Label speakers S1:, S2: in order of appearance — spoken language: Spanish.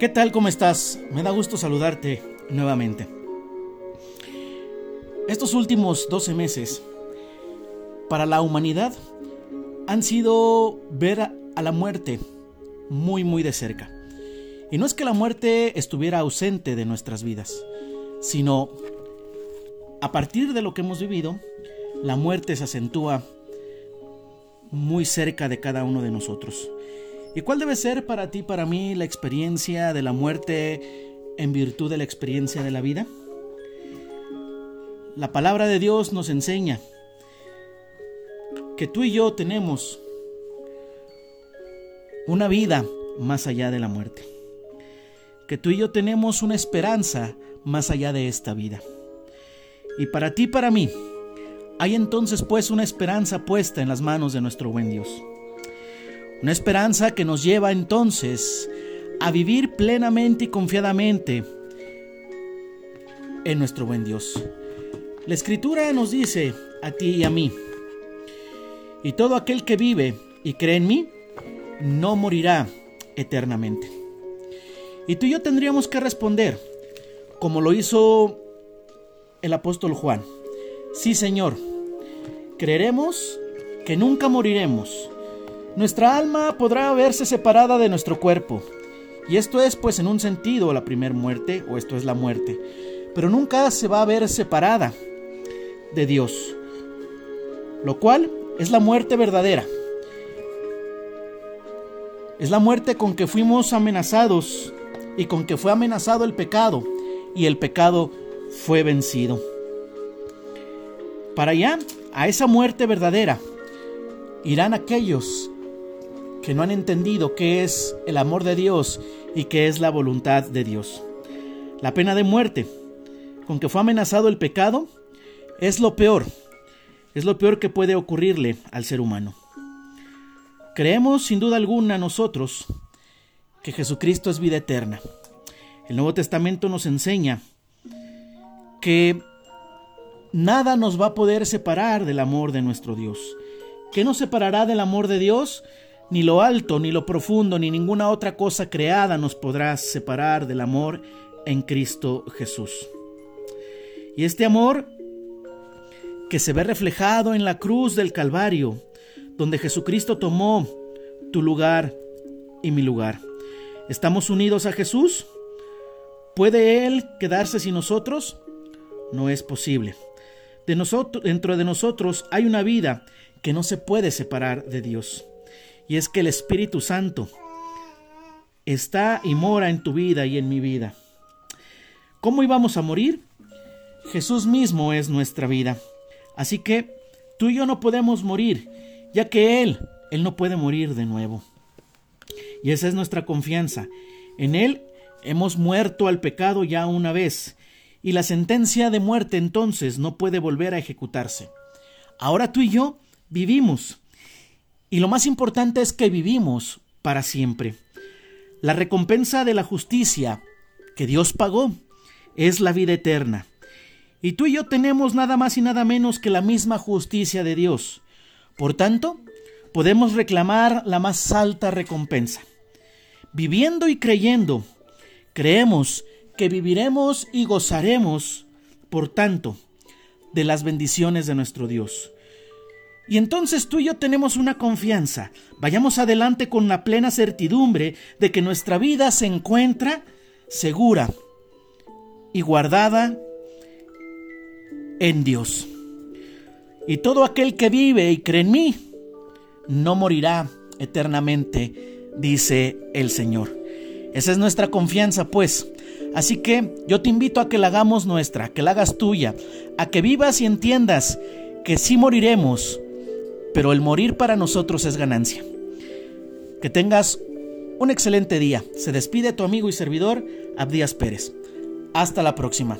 S1: ¿Qué tal? ¿Cómo estás? Me da gusto saludarte nuevamente. Estos últimos 12 meses para la humanidad han sido ver a la muerte muy muy de cerca. Y no es que la muerte estuviera ausente de nuestras vidas, sino a partir de lo que hemos vivido, la muerte se acentúa muy cerca de cada uno de nosotros. ¿Y cuál debe ser para ti, para mí, la experiencia de la muerte en virtud de la experiencia de la vida? La palabra de Dios nos enseña que tú y yo tenemos una vida más allá de la muerte. Que tú y yo tenemos una esperanza más allá de esta vida. Y para ti, para mí, hay entonces pues una esperanza puesta en las manos de nuestro buen Dios. Una esperanza que nos lleva entonces a vivir plenamente y confiadamente en nuestro buen Dios. La escritura nos dice a ti y a mí, y todo aquel que vive y cree en mí, no morirá eternamente. Y tú y yo tendríamos que responder, como lo hizo el apóstol Juan, sí Señor, creeremos que nunca moriremos nuestra alma podrá verse separada de nuestro cuerpo. Y esto es pues en un sentido la primera muerte, o esto es la muerte. Pero nunca se va a ver separada de Dios. Lo cual es la muerte verdadera. Es la muerte con que fuimos amenazados y con que fue amenazado el pecado y el pecado fue vencido. Para allá, a esa muerte verdadera, irán aquellos que no han entendido qué es el amor de Dios y qué es la voluntad de Dios. La pena de muerte, con que fue amenazado el pecado, es lo peor, es lo peor que puede ocurrirle al ser humano. Creemos sin duda alguna nosotros que Jesucristo es vida eterna. El Nuevo Testamento nos enseña que nada nos va a poder separar del amor de nuestro Dios. ¿Qué nos separará del amor de Dios? Ni lo alto, ni lo profundo, ni ninguna otra cosa creada nos podrá separar del amor en Cristo Jesús. Y este amor que se ve reflejado en la cruz del Calvario, donde Jesucristo tomó tu lugar y mi lugar. ¿Estamos unidos a Jesús? ¿Puede Él quedarse sin nosotros? No es posible. De nosotros, dentro de nosotros hay una vida que no se puede separar de Dios y es que el Espíritu Santo está y mora en tu vida y en mi vida. ¿Cómo íbamos a morir? Jesús mismo es nuestra vida. Así que tú y yo no podemos morir, ya que Él, Él no puede morir de nuevo. Y esa es nuestra confianza. En Él hemos muerto al pecado ya una vez, y la sentencia de muerte entonces no puede volver a ejecutarse. Ahora tú y yo vivimos y lo más importante es que vivimos para siempre. La recompensa de la justicia que Dios pagó es la vida eterna. Y tú y yo tenemos nada más y nada menos que la misma justicia de Dios. Por tanto, podemos reclamar la más alta recompensa. Viviendo y creyendo, creemos que viviremos y gozaremos, por tanto, de las bendiciones de nuestro Dios. Y entonces tú y yo tenemos una confianza. Vayamos adelante con la plena certidumbre de que nuestra vida se encuentra segura y guardada en Dios. Y todo aquel que vive y cree en mí, no morirá eternamente, dice el Señor. Esa es nuestra confianza, pues. Así que yo te invito a que la hagamos nuestra, que la hagas tuya, a que vivas y entiendas que sí moriremos, pero el morir para nosotros es ganancia. Que tengas un excelente día. Se despide tu amigo y servidor Abdías Pérez. Hasta la próxima.